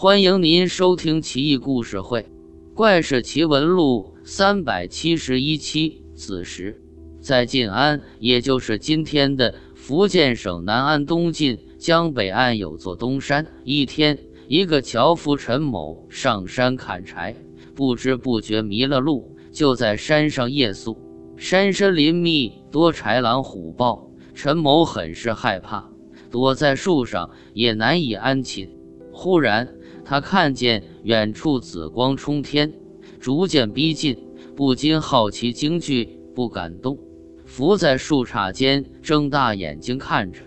欢迎您收听《奇异故事会·怪事奇闻录》三百七十一期。子时，在晋安，也就是今天的福建省南安东晋江北岸有座东山。一天，一个樵夫陈某上山砍柴，不知不觉迷了路，就在山上夜宿。山深林密，多豺狼虎豹，陈某很是害怕，躲在树上也难以安寝。忽然，他看见远处紫光冲天，逐渐逼近，不禁好奇惊惧，不敢动，伏在树杈间，睁大眼睛看着。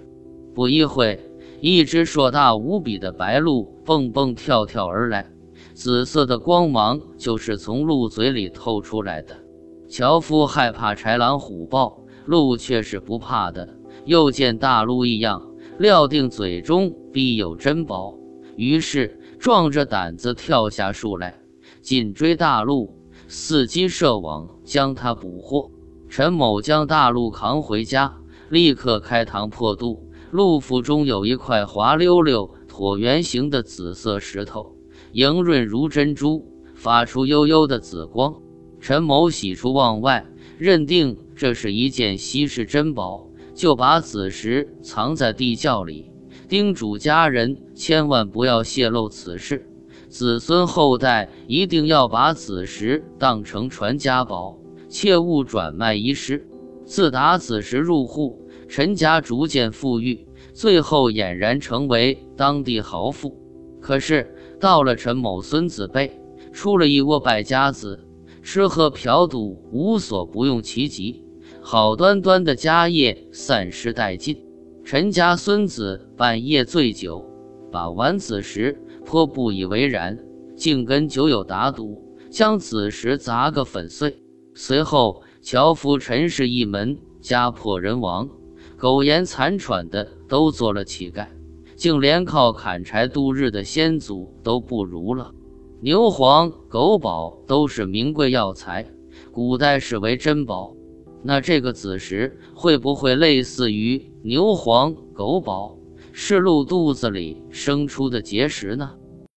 不一会，一只硕大无比的白鹿蹦蹦跳跳而来，紫色的光芒就是从鹿嘴里透出来的。樵夫害怕豺狼虎豹，鹿却是不怕的。又见大鹿异样，料定嘴中必有珍宝，于是。壮着胆子跳下树来，紧追大鹿，伺机设网将它捕获。陈某将大鹿扛回家，立刻开膛破肚。鹿腹中有一块滑溜溜、椭圆形的紫色石头，莹润如珍珠，发出幽幽的紫光。陈某喜出望外，认定这是一件稀世珍宝，就把紫石藏在地窖里。叮嘱家人千万不要泄露此事，子孙后代一定要把子石当成传家宝，切勿转卖遗失。自打子时入户，陈家逐渐富裕，最后俨然成为当地豪富。可是到了陈某孙子辈，出了一窝败家子，吃喝嫖赌无所不用其极，好端端的家业散失殆尽。陈家孙子半夜醉酒，把玩子时颇不以为然，竟跟酒友打赌，将子时砸个粉碎。随后，樵夫陈氏一门家破人亡，苟延残喘的都做了乞丐，竟连靠砍柴度日的先祖都不如了。牛黄、狗宝都是名贵药材，古代视为珍宝。那这个子时会不会类似于牛黄、狗宝，是鹿肚子里生出的结石呢？